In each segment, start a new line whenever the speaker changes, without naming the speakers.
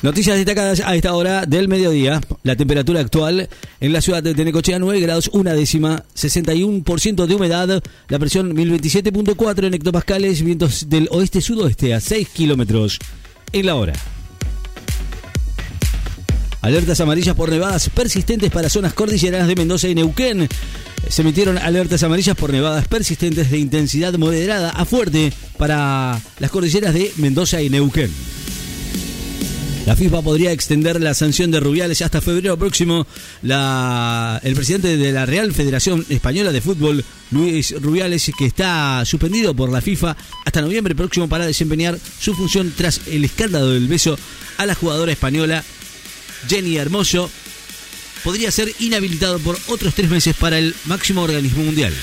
Noticias destacadas a esta hora del mediodía. La temperatura actual en la ciudad de Tenecochea 9 grados, una décima, 61% de humedad, la presión 1027.4 en hectopascales, vientos del oeste-sudoeste a 6 kilómetros en la hora. Alertas amarillas por nevadas persistentes para zonas cordilleranas de Mendoza y Neuquén. Se emitieron alertas amarillas por nevadas persistentes de intensidad moderada a fuerte para las cordilleras de Mendoza y Neuquén. La FIFA podría extender la sanción de Rubiales hasta febrero próximo. El presidente de la Real Federación Española de Fútbol, Luis Rubiales, que está suspendido por la FIFA hasta noviembre próximo para desempeñar su función tras el escándalo del beso a la jugadora española Jenny Hermoso, podría ser inhabilitado por otros tres meses para el máximo organismo mundial.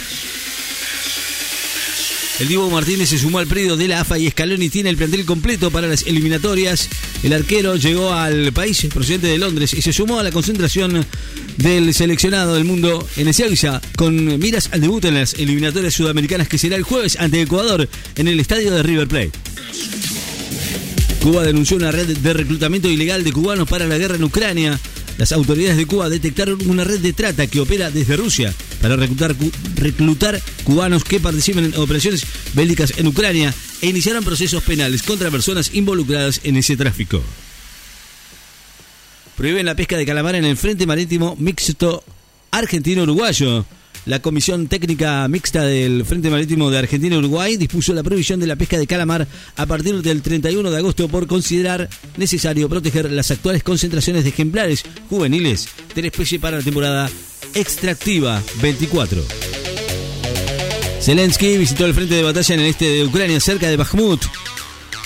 El Divo Martínez se sumó al predio de la AFA y Scaloni tiene el plantel completo para las eliminatorias. El arquero llegó al país procedente de Londres y se sumó a la concentración del seleccionado del mundo en Ezeiza con miras al debut en las eliminatorias sudamericanas que será el jueves ante Ecuador en el estadio de River Plate. Cuba denunció una red de reclutamiento ilegal de cubanos para la guerra en Ucrania. Las autoridades de Cuba detectaron una red de trata que opera desde Rusia para reclutar, cubanos que participen en operaciones bélicas en Ucrania e iniciaron procesos penales contra personas involucradas en ese tráfico. Prohíben la pesca de calamar en el Frente Marítimo Mixto Argentino-Uruguayo. La Comisión Técnica Mixta del Frente Marítimo de Argentina y Uruguay dispuso la prohibición de la pesca de calamar a partir del 31 de agosto por considerar necesario proteger las actuales concentraciones de ejemplares juveniles de la especie para la temporada extractiva 24. Zelensky visitó el frente de batalla en el este de Ucrania, cerca de Bakhmut.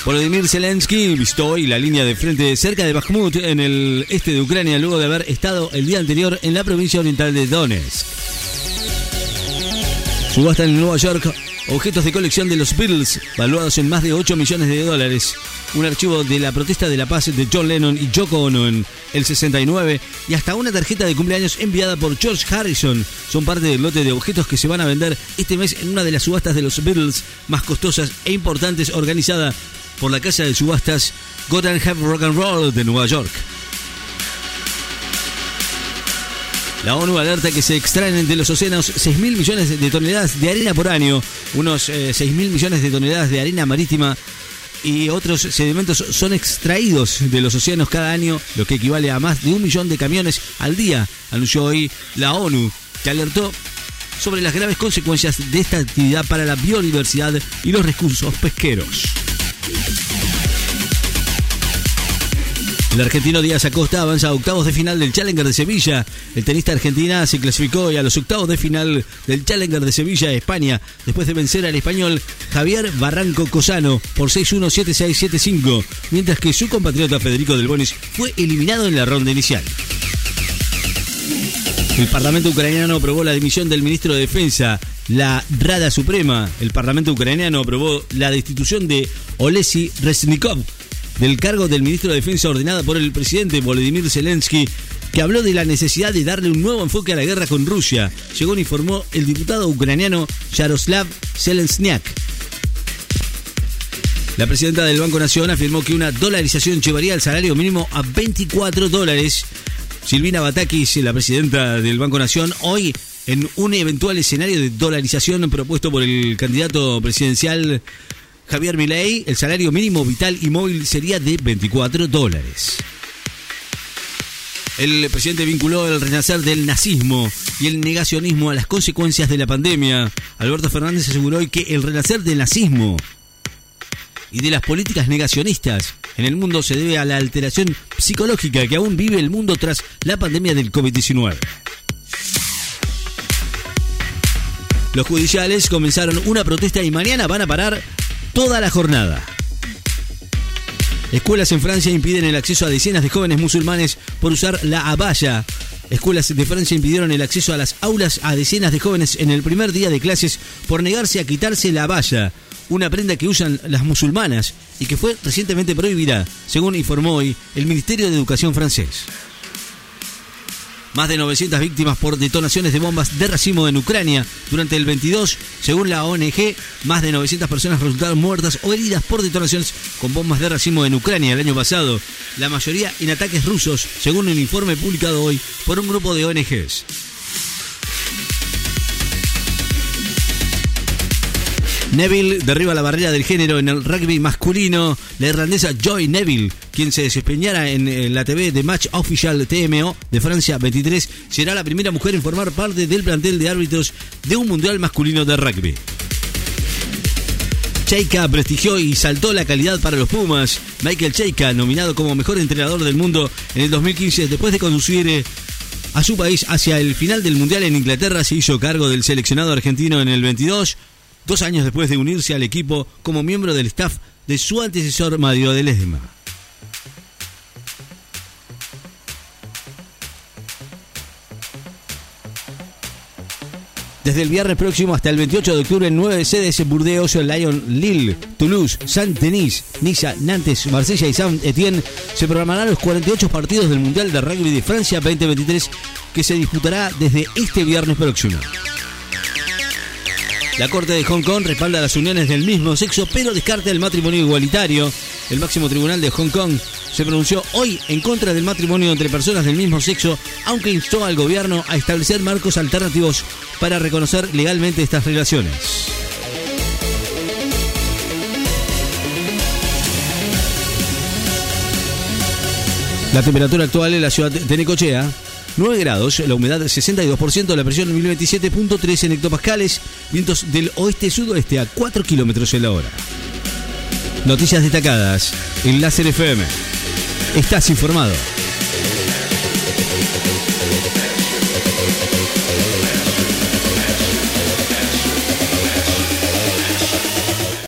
Volodymyr Zelensky visitó hoy la línea de frente cerca de Bakhmut, en el este de Ucrania, luego de haber estado el día anterior en la provincia oriental de Donetsk. Subasta en Nueva York objetos de colección de los Beatles, valuados en más de 8 millones de dólares. Un archivo de la protesta de la paz de John Lennon y Yoko Ono en el 69 y hasta una tarjeta de cumpleaños enviada por George Harrison. Son parte del lote de objetos que se van a vender este mes en una de las subastas de los Beatles más costosas e importantes organizada por la casa de subastas Gotham Have Rock and Roll de Nueva York. La ONU alerta que se extraen de los océanos 6.000 millones de toneladas de arena por año, unos eh, 6.000 millones de toneladas de arena marítima y otros sedimentos son extraídos de los océanos cada año, lo que equivale a más de un millón de camiones al día, anunció hoy la ONU, que alertó sobre las graves consecuencias de esta actividad para la biodiversidad y los recursos pesqueros. El argentino Díaz Acosta avanza a octavos de final del Challenger de Sevilla. El tenista argentina se clasificó hoy a los octavos de final del Challenger de Sevilla, España, después de vencer al español Javier Barranco Cosano por 6-1, 7-6, 7-5, mientras que su compatriota Federico Del Bonis fue eliminado en la ronda inicial. El Parlamento ucraniano aprobó la dimisión del ministro de Defensa. La Rada Suprema, el Parlamento ucraniano aprobó la destitución de Olesi Resnikov del cargo del ministro de Defensa ordenada por el presidente Volodymyr Zelensky, que habló de la necesidad de darle un nuevo enfoque a la guerra con Rusia, según informó el diputado ucraniano Yaroslav Zelensnyak. La presidenta del Banco Nación afirmó que una dolarización llevaría el salario mínimo a 24 dólares. Silvina Batakis, la presidenta del Banco Nación, hoy en un eventual escenario de dolarización propuesto por el candidato presidencial Javier Milei, el salario mínimo vital y móvil sería de 24 dólares. El presidente vinculó el renacer del nazismo y el negacionismo a las consecuencias de la pandemia. Alberto Fernández aseguró hoy que el renacer del nazismo y de las políticas negacionistas en el mundo se debe a la alteración psicológica que aún vive el mundo tras la pandemia del COVID-19. Los judiciales comenzaron una protesta y mañana van a parar toda la jornada. Escuelas en Francia impiden el acceso a decenas de jóvenes musulmanes por usar la abaya. Escuelas de Francia impidieron el acceso a las aulas a decenas de jóvenes en el primer día de clases por negarse a quitarse la abaya, una prenda que usan las musulmanas y que fue recientemente prohibida, según informó hoy el Ministerio de Educación francés. Más de 900 víctimas por detonaciones de bombas de racimo en Ucrania. Durante el 22, según la ONG, más de 900 personas resultaron muertas o heridas por detonaciones con bombas de racimo en Ucrania el año pasado, la mayoría en ataques rusos, según un informe publicado hoy por un grupo de ONGs. Neville derriba la barrera del género en el rugby masculino. La irlandesa Joy Neville, quien se desempeñara en, la TV de Match Official TMO de Francia 23, será la primera mujer en formar parte del plantel de árbitros de un mundial masculino de rugby. Cheika prestigió y saltó la calidad para los Pumas. Michael Cheika, nominado como mejor entrenador del mundo en el 2015, después de conducir eh, a su país hacia el final del Mundial en Inglaterra, se hizo cargo del seleccionado argentino en el 22 dos años después de unirse al equipo como miembro del staff de su antecesor Mario de. Desde el viernes próximo hasta el 28 de octubre en nueve sedes en Burdeos, Lyon, Lille, Toulouse, Saint-Denis, Niza, Nantes, Marsella y Saint-Étienne se programarán los 48 partidos del Mundial de Rugby de Francia 2023 que se disputará desde este viernes próximo. La Corte de Hong Kong respalda las uniones del mismo sexo, pero descarta el matrimonio igualitario. El máximo tribunal de Hong Kong se pronunció hoy en contra del matrimonio entre personas del mismo sexo, aunque instó al gobierno a establecer marcos alternativos para reconocer legalmente estas relaciones. La temperatura actual en la ciudad de Necochea 9 grados, la humedad 62%, la presión 1027.3 en hectopascales, vientos del oeste-sudoeste a 4 kilómetros en la hora. Noticias destacadas en Láser FM. Estás informado.